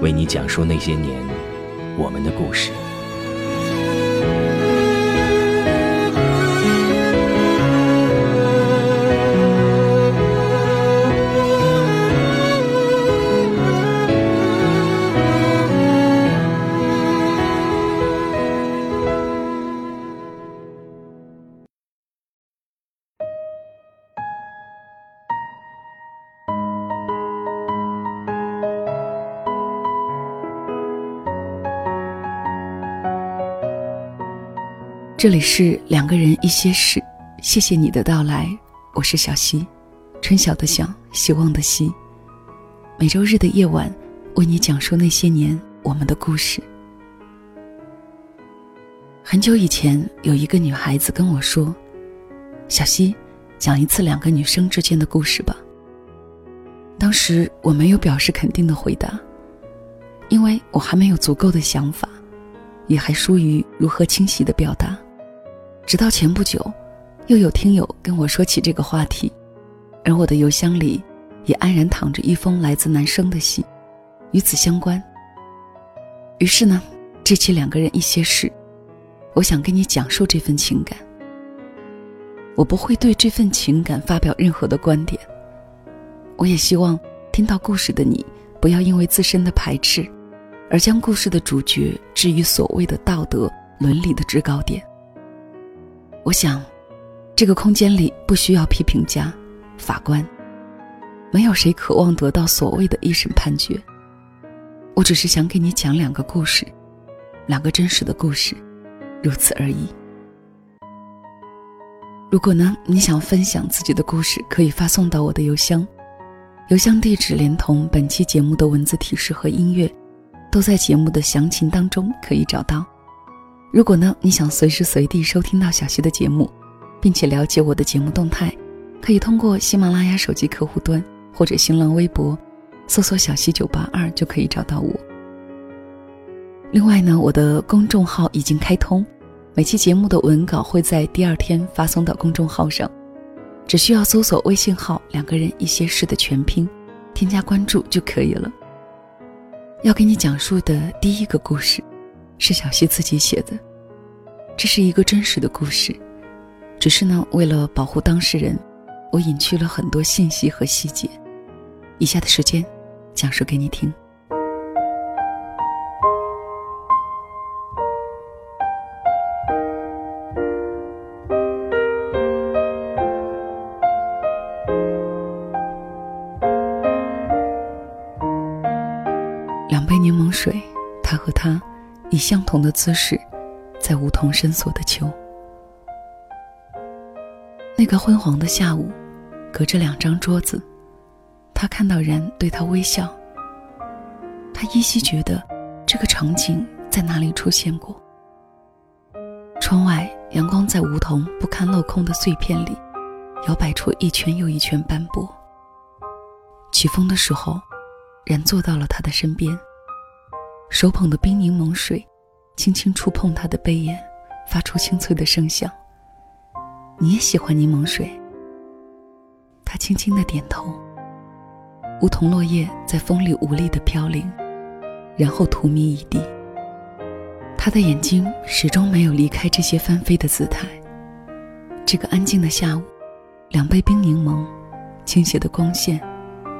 为你讲述那些年我们的故事。这里是两个人一些事，谢谢你的到来，我是小溪，春晓的晓，希望的希。每周日的夜晚，为你讲述那些年我们的故事。很久以前，有一个女孩子跟我说：“小溪，讲一次两个女生之间的故事吧。”当时我没有表示肯定的回答，因为我还没有足够的想法，也还疏于如何清晰的表达。直到前不久，又有听友跟我说起这个话题，而我的邮箱里也安然躺着一封来自男生的信，与此相关。于是呢，这期两个人一些事，我想跟你讲述这份情感。我不会对这份情感发表任何的观点，我也希望听到故事的你，不要因为自身的排斥，而将故事的主角置于所谓的道德伦理的制高点。我想，这个空间里不需要批评家、法官，没有谁渴望得到所谓的一审判决。我只是想给你讲两个故事，两个真实的故事，如此而已。如果呢，你想分享自己的故事，可以发送到我的邮箱，邮箱地址连同本期节目的文字提示和音乐，都在节目的详情当中可以找到。如果呢，你想随时随地收听到小溪的节目，并且了解我的节目动态，可以通过喜马拉雅手机客户端或者新浪微博，搜索“小溪九八二”就可以找到我。另外呢，我的公众号已经开通，每期节目的文稿会在第二天发送到公众号上，只需要搜索微信号“两个人一些事”的全拼，添加关注就可以了。要给你讲述的第一个故事。是小溪自己写的，这是一个真实的故事，只是呢，为了保护当事人，我隐去了很多信息和细节。以下的时间，讲述给你听。以相同的姿势，在梧桐深锁的秋。那个昏黄的下午，隔着两张桌子，他看到人对他微笑。他依稀觉得这个场景在哪里出现过。窗外阳光在梧桐不堪镂空的碎片里，摇摆出一圈又一圈斑驳。起风的时候，人坐到了他的身边。手捧的冰柠檬水，轻轻触碰他的杯沿，发出清脆的声响。你也喜欢柠檬水？他轻轻的点头。梧桐落叶在风里无力的飘零，然后荼蘼一地。他的眼睛始终没有离开这些翻飞的姿态。这个安静的下午，两杯冰柠檬，倾斜的光线，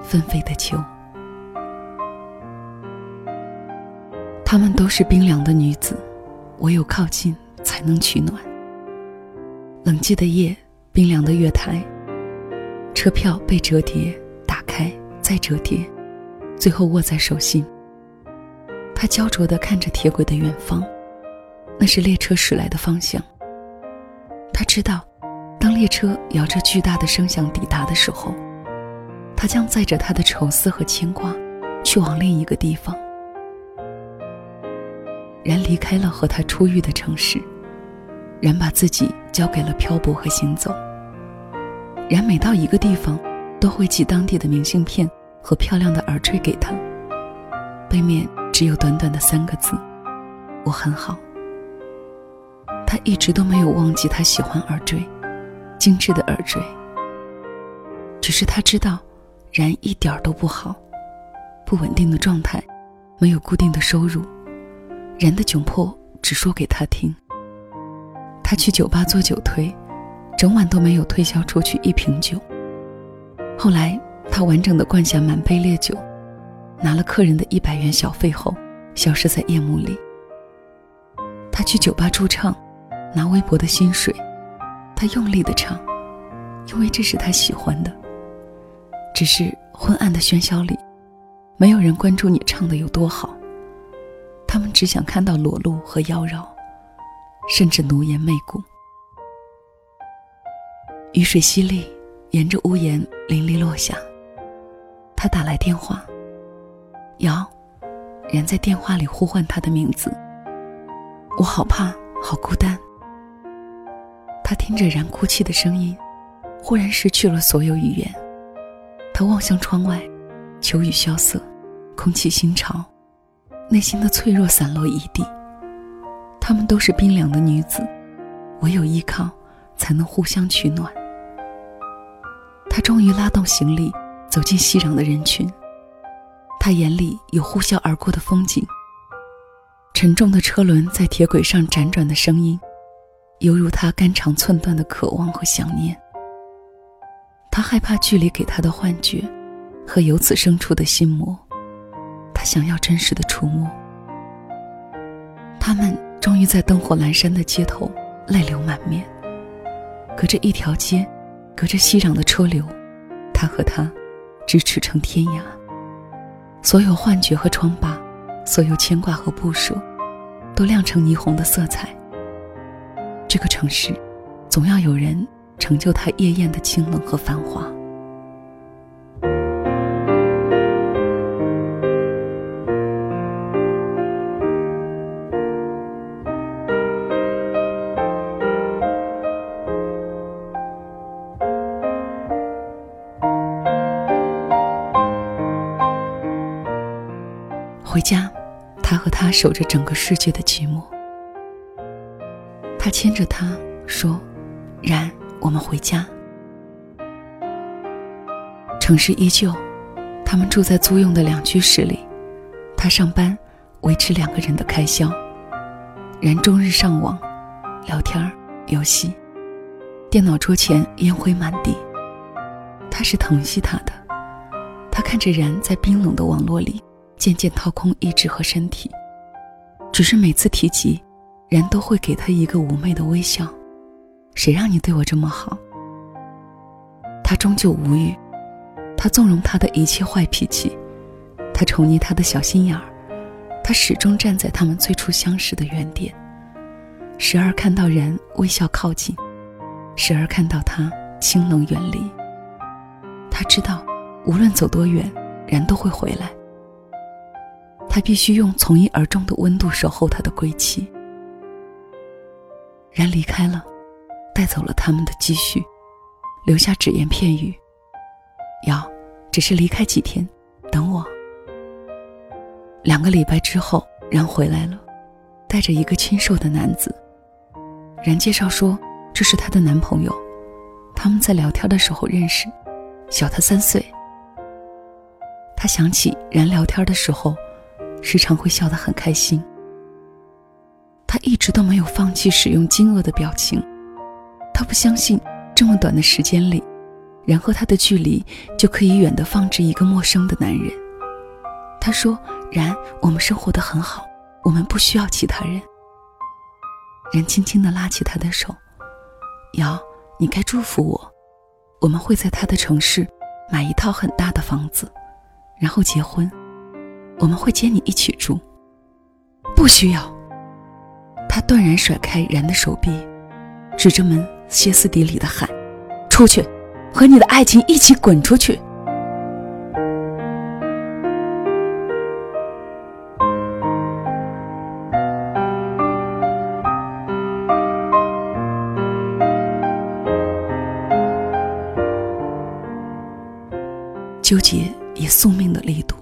纷飞的秋。她们都是冰凉的女子，唯有靠近才能取暖。冷寂的夜，冰凉的月台，车票被折叠，打开再折叠，最后握在手心。他焦灼地看着铁轨的远方，那是列车驶来的方向。他知道，当列车摇着巨大的声响抵达的时候，他将载着他的愁思和牵挂，去往另一个地方。然离开了和他初遇的城市，然把自己交给了漂泊和行走。然每到一个地方，都会寄当地的明信片和漂亮的耳坠给他，背面只有短短的三个字：“我很好。”他一直都没有忘记他喜欢耳坠，精致的耳坠。只是他知道，然一点都不好，不稳定的状态，没有固定的收入，人的窘迫只说给他听。他去酒吧做酒推，整晚都没有推销出去一瓶酒。后来他完整的灌下满杯烈酒，拿了客人的一百元小费后，消失在夜幕里。他去酒吧驻唱。拿微薄的薪水，他用力的唱，因为这是他喜欢的。只是昏暗的喧嚣里，没有人关注你唱的有多好。他们只想看到裸露和妖娆，甚至奴颜媚骨。雨水淅沥，沿着屋檐淋漓落下。他打来电话，瑶，人在电话里呼唤他的名字。我好怕，好孤单。他听着然哭泣的声音，忽然失去了所有语言。他望向窗外，秋雨萧瑟，空气新潮，内心的脆弱散落一地。她们都是冰凉的女子，唯有依靠，才能互相取暖。他终于拉动行李，走进熙攘的人群。他眼里有呼啸而过的风景，沉重的车轮在铁轨上辗转的声音。犹如他肝肠寸断的渴望和想念。他害怕距离给他的幻觉，和由此生出的心魔。他想要真实的触摸。他们终于在灯火阑珊的街头，泪流满面。隔着一条街，隔着熙攘的车流，他和他，咫尺成天涯。所有幻觉和疮疤，所有牵挂和不舍，都亮成霓虹的色彩。这个城市，总要有人成就它夜宴的清冷和繁华。他守着整个世界的寂寞。他牵着她说：“然，我们回家。”城市依旧，他们住在租用的两居室里。他上班，维持两个人的开销。然终日上网，聊天游戏，电脑桌前烟灰满地。他是疼惜他的，他看着然在冰冷的网络里渐渐掏空意志和身体，只是每次提及。人都会给他一个妩媚的微笑，谁让你对我这么好？他终究无语，他纵容他的一切坏脾气，他宠溺他的小心眼儿，他始终站在他们最初相识的原点，时而看到人微笑靠近，时而看到他清冷远离。他知道，无论走多远，人都会回来。他必须用从一而终的温度守候他的归期。然离开了，带走了他们的积蓄，留下只言片语。瑶，只是离开几天，等我。两个礼拜之后，然回来了，带着一个清瘦的男子。然介绍说，这是他的男朋友，他们在聊天的时候认识，小他三岁。他想起然聊天的时候，时常会笑得很开心。他一直都没有放弃使用惊愕的表情，他不相信这么短的时间里，人和他的距离就可以远的放置一个陌生的男人。他说：“然，我们生活的很好，我们不需要其他人。人轻轻的拉起他的手，瑶，你该祝福我，我们会在他的城市买一套很大的房子，然后结婚，我们会接你一起住。不需要。他断然甩开然的手臂，指着门歇斯底里的喊：“出去，和你的爱情一起滚出去！”纠结以宿命的力度。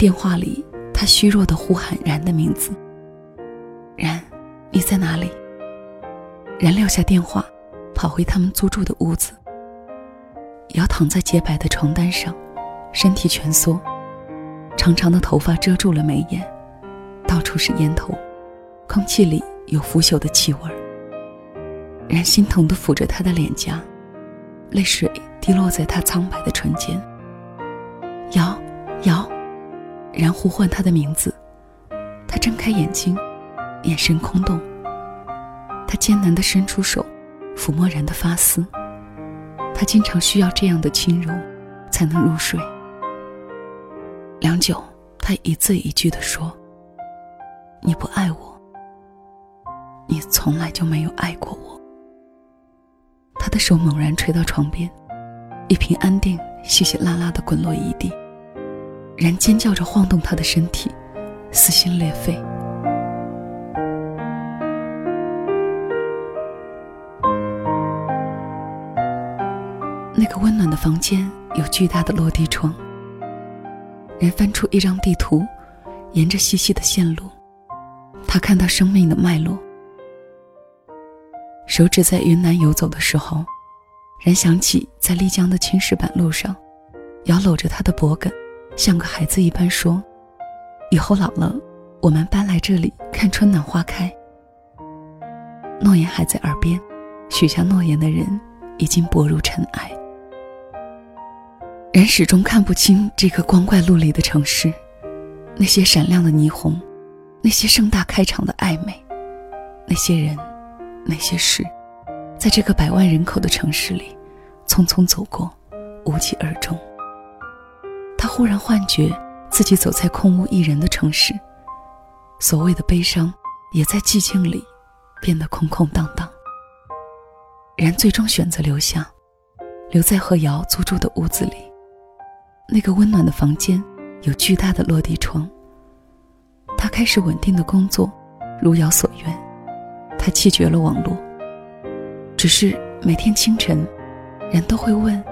电话里他虚弱的呼喊然的名字。然，你在哪里？然撂下电话，跑回他们租住的屋子。瑶躺在洁白的床单上，身体蜷缩，长长的头发遮住了眉眼，到处是烟头，空气里有腐朽的气味。然心疼的抚着他的脸颊。泪水滴落在他苍白的唇间。瑶，瑶，然呼唤他的名字。他睁开眼睛，眼神空洞。他艰难地伸出手，抚摸然的发丝。他经常需要这样的轻柔，才能入睡。良久，他一字一句地说：“你不爱我，你从来就没有爱过我。”他的手猛然垂到床边，一瓶安定稀稀拉拉的滚落一地。然尖叫着晃动他的身体，撕心裂肺。那个温暖的房间有巨大的落地窗。人翻出一张地图，沿着细细的线路，他看到生命的脉络。手指在云南游走的时候，然想起在丽江的青石板路上，瑶搂着他的脖颈，像个孩子一般说：“以后老了，我们搬来这里看春暖花开。”诺言还在耳边，许下诺言的人已经薄如尘埃。人始终看不清这个光怪陆离的城市，那些闪亮的霓虹，那些盛大开场的暧昧，那些人。那些事，在这个百万人口的城市里，匆匆走过，无疾而终。他忽然幻觉自己走在空无一人的城市，所谓的悲伤，也在寂静里变得空空荡荡。然最终选择留下，留在和瑶租住的屋子里。那个温暖的房间有巨大的落地窗。他开始稳定的工作，如瑶所愿。他弃绝了网络，只是每天清晨，人都会问：“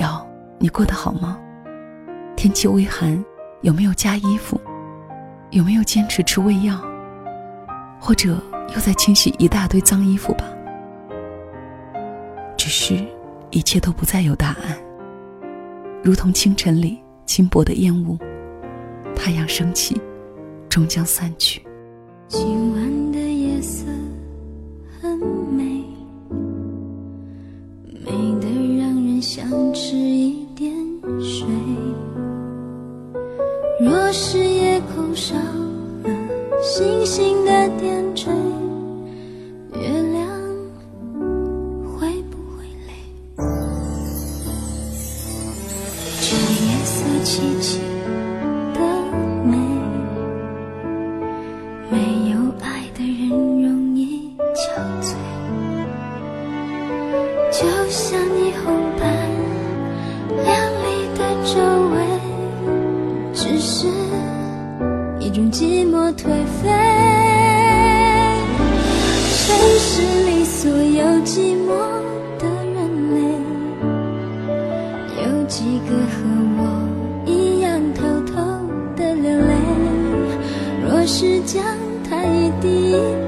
瑶，你过得好吗？天气微寒，有没有加衣服？有没有坚持吃胃药？或者又在清洗一大堆脏衣服吧？”只是，一切都不再有答案，如同清晨里轻薄的烟雾，太阳升起，终将散去。今晚一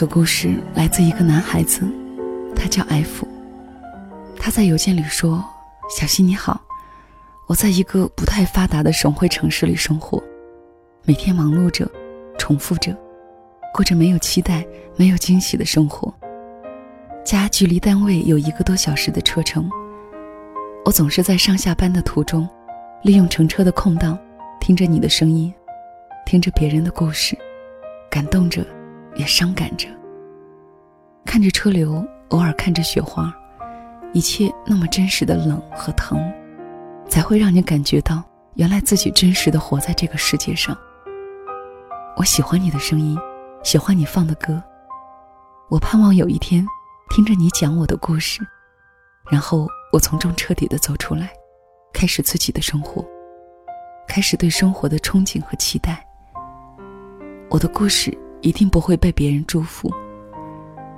个故事来自一个男孩子，他叫 F。他在邮件里说：“小溪你好，我在一个不太发达的省会城市里生活，每天忙碌着，重复着，过着没有期待、没有惊喜的生活。家距离单位有一个多小时的车程，我总是在上下班的途中，利用乘车的空档，听着你的声音，听着别人的故事，感动着，也伤感着。看着车流，偶尔看着雪花。”一切那么真实的冷和疼，才会让你感觉到，原来自己真实的活在这个世界上。我喜欢你的声音，喜欢你放的歌。我盼望有一天，听着你讲我的故事，然后我从中彻底的走出来，开始自己的生活，开始对生活的憧憬和期待。我的故事一定不会被别人祝福，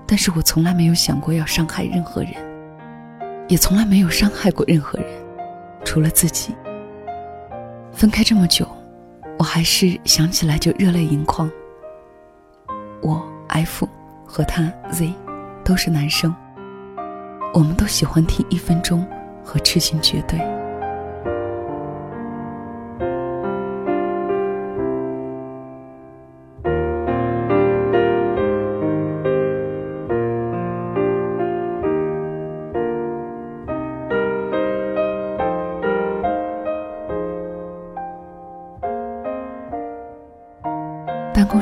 但是我从来没有想过要伤害任何人。也从来没有伤害过任何人，除了自己。分开这么久，我还是想起来就热泪盈眶。我 F 和他 Z 都是男生，我们都喜欢听一分钟和痴心绝对。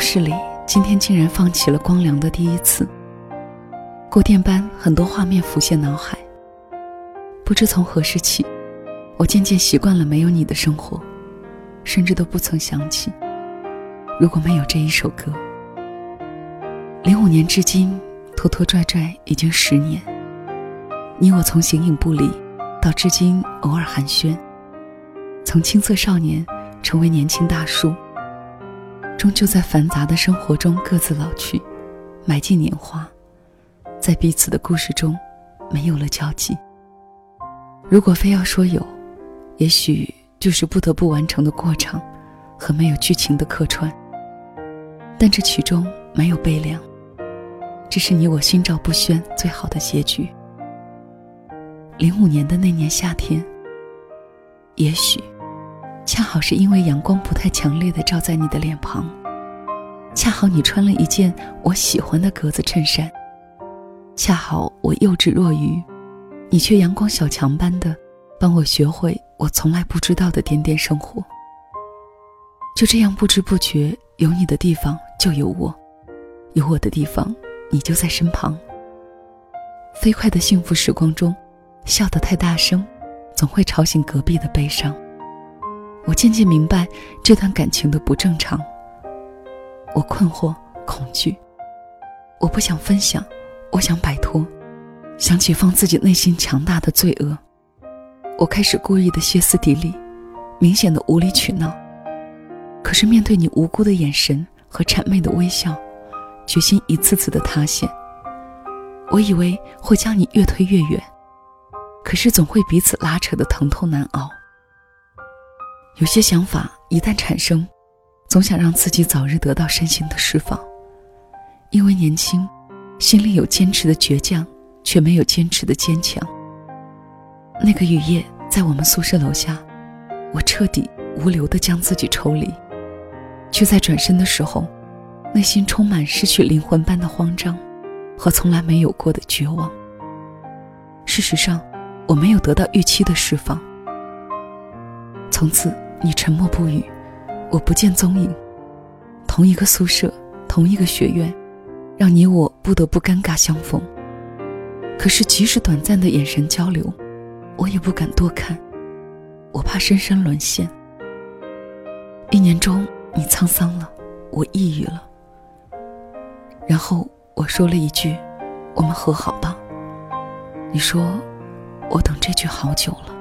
室里，今天竟然放起了光良的第一次。过电班，很多画面浮现脑海。不知从何时起，我渐渐习惯了没有你的生活，甚至都不曾想起，如果没有这一首歌。零五年至今，拖拖拽拽已经十年。你我从形影不离，到至今偶尔寒暄，从青涩少年成为年轻大叔。终究在繁杂的生活中各自老去，埋进年华，在彼此的故事中，没有了交集。如果非要说有，也许就是不得不完成的过程，和没有剧情的客串。但这其中没有悲凉，这是你我心照不宣最好的结局。零五年的那年夏天，也许。恰好是因为阳光不太强烈的照在你的脸庞，恰好你穿了一件我喜欢的格子衬衫，恰好我幼稚若愚，你却阳光小强般的帮我学会我从来不知道的点点生活。就这样不知不觉，有你的地方就有我，有我的地方你就在身旁。飞快的幸福时光中，笑得太大声，总会吵醒隔壁的悲伤。我渐渐明白这段感情的不正常。我困惑、恐惧，我不想分享，我想摆脱，想解放自己内心强大的罪恶。我开始故意的歇斯底里，明显的无理取闹。可是面对你无辜的眼神和谄媚的微笑，决心一次次的塌陷。我以为会将你越推越远，可是总会彼此拉扯的疼痛难熬。有些想法一旦产生，总想让自己早日得到身心的释放。因为年轻，心里有坚持的倔强，却没有坚持的坚强。那个雨夜，在我们宿舍楼下，我彻底无留的将自己抽离，却在转身的时候，内心充满失去灵魂般的慌张，和从来没有过的绝望。事实上，我没有得到预期的释放。从此。你沉默不语，我不见踪影。同一个宿舍，同一个学院，让你我不得不尴尬相逢。可是，即使短暂的眼神交流，我也不敢多看，我怕深深沦陷。一年中，你沧桑了，我抑郁了。然后我说了一句：“我们和好吧。”你说：“我等这句好久了。”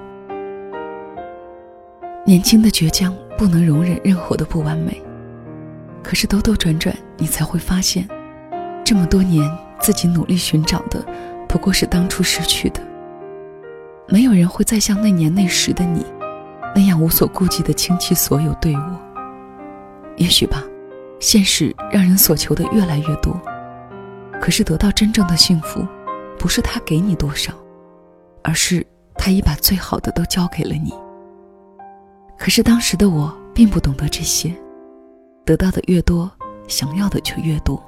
年轻的倔强不能容忍任何的不完美，可是兜兜转转，你才会发现，这么多年自己努力寻找的，不过是当初失去的。没有人会再像那年那时的你，那样无所顾忌的倾其所有对我。也许吧，现实让人所求的越来越多，可是得到真正的幸福，不是他给你多少，而是他已把最好的都交给了你。可是当时的我并不懂得这些，得到的越多，想要的就越多。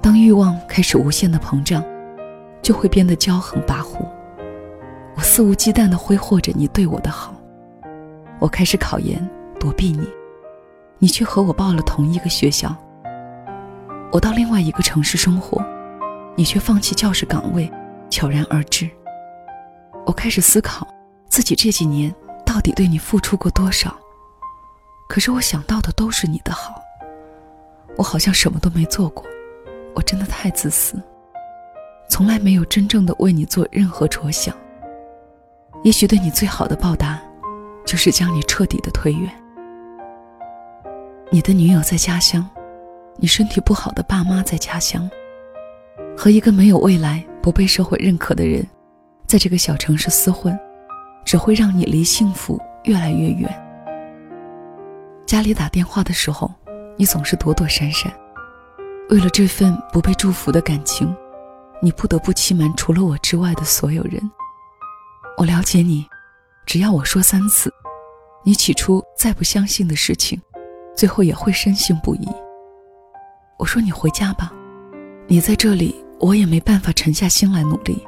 当欲望开始无限的膨胀，就会变得骄横跋扈。我肆无忌惮地挥霍着你对我的好，我开始考研躲避你，你却和我报了同一个学校。我到另外一个城市生活，你却放弃教师岗位，悄然而至。我开始思考自己这几年到底对你付出过多少，可是我想到的都是你的好，我好像什么都没做过。我真的太自私，从来没有真正的为你做任何着想。也许对你最好的报答，就是将你彻底的推远。你的女友在家乡，你身体不好的爸妈在家乡，和一个没有未来、不被社会认可的人，在这个小城市厮混，只会让你离幸福越来越远。家里打电话的时候，你总是躲躲闪闪。为了这份不被祝福的感情，你不得不欺瞒除了我之外的所有人。我了解你，只要我说三次，你起初再不相信的事情，最后也会深信不疑。我说你回家吧，你在这里，我也没办法沉下心来努力。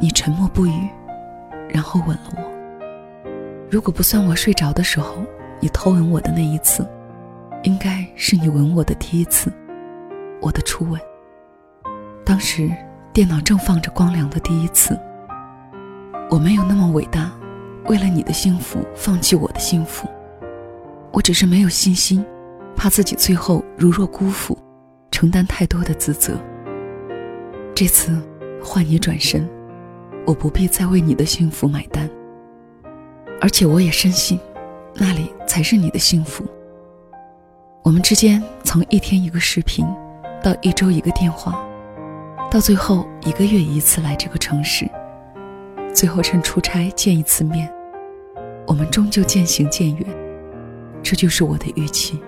你沉默不语，然后吻了我。如果不算我睡着的时候你偷吻我的那一次。应该是你吻我的第一次，我的初吻。当时电脑正放着光良的第一次。我没有那么伟大，为了你的幸福放弃我的幸福。我只是没有信心，怕自己最后如若辜负，承担太多的自责。这次换你转身，我不必再为你的幸福买单。而且我也深信，那里才是你的幸福。我们之间从一天一个视频，到一周一个电话，到最后一个月一次来这个城市，最后趁出差见一次面，我们终究渐行渐远。这就是我的预期。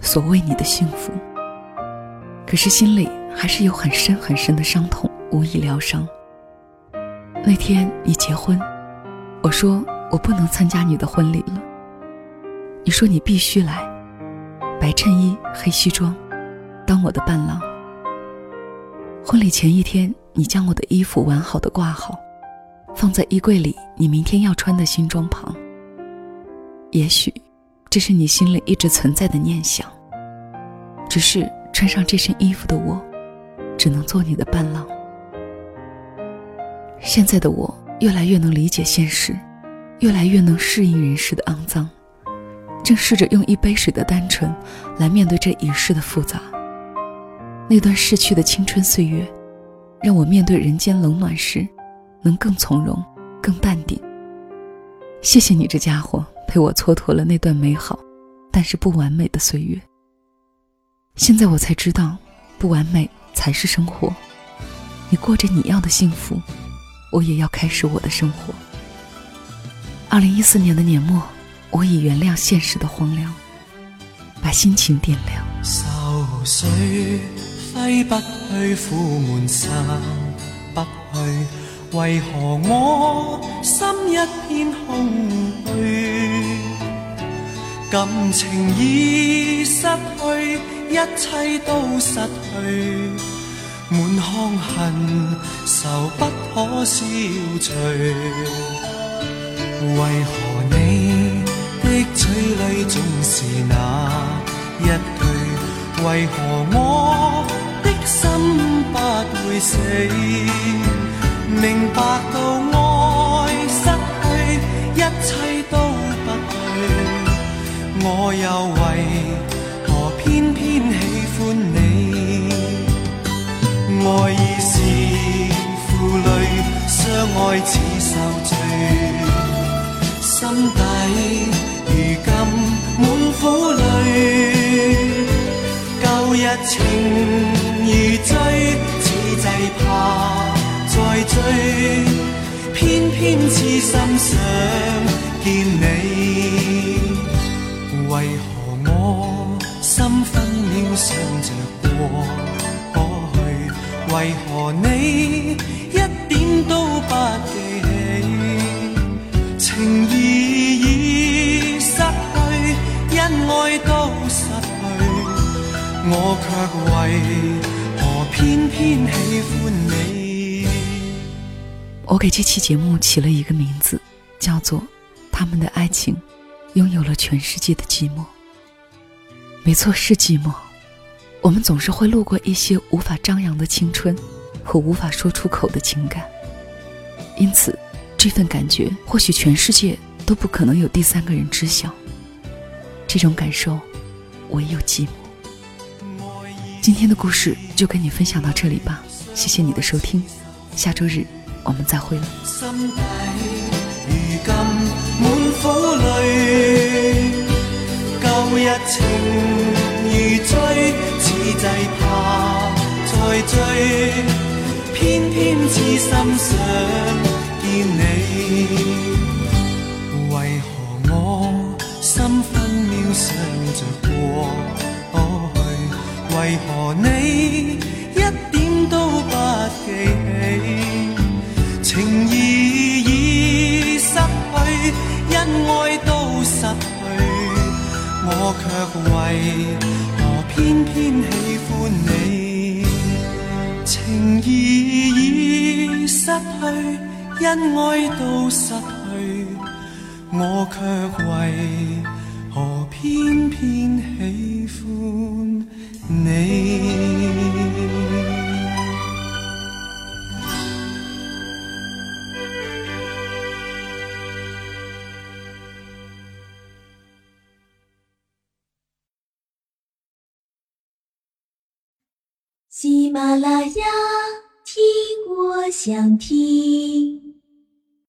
所谓你的幸福，可是心里还是有很深很深的伤痛，无以疗伤。那天你结婚，我说我不能参加你的婚礼了。你说你必须来。白衬衣、黑西装，当我的伴郎。婚礼前一天，你将我的衣服完好的挂好，放在衣柜里你明天要穿的新装旁。也许，这是你心里一直存在的念想。只是穿上这身衣服的我，只能做你的伴郎。现在的我，越来越能理解现实，越来越能适应人世的肮脏。正试着用一杯水的单纯，来面对这一世的复杂。那段逝去的青春岁月，让我面对人间冷暖时，能更从容、更淡定。谢谢你这家伙，陪我蹉跎了那段美好，但是不完美的岁月。现在我才知道，不完美才是生活。你过着你要的幸福，我也要开始我的生活。二零一四年的年末。我已原谅现实的荒凉，把心情点亮。愁绪挥不去，苦闷散不去，为何我心一片空虚？感情已失去，一切都失去，满腔恨愁不可消除，为何你？的嘴里总是那一句，为何我的心不会死？明白到爱失去，一切都不对，我又为爱已是负累，相爱似受罪，心底。如今满苦泪，旧日情如醉，此际怕再追，偏。偏痴心想见你。我却为何偏偏喜欢你？我给这期节目起了一个名字，叫做《他们的爱情拥有了全世界的寂寞》。没错，是寂寞。我们总是会路过一些无法张扬的青春和无法说出口的情感，因此，这份感觉或许全世界都不可能有第三个人知晓。这种感受，唯有寂寞。今天的故事就跟你分享到这里吧，谢谢你的收听，下周日。我们再会了。心底如今满苦泪，旧日情如醉，此际怕再追，偏偏痴心想见你。为何我心分秒想着过为何你一点都不记起？情义已失去，恩爱都失去，我却为何偏偏喜欢你？情义已失去，恩爱都失去，我却为何偏偏想听。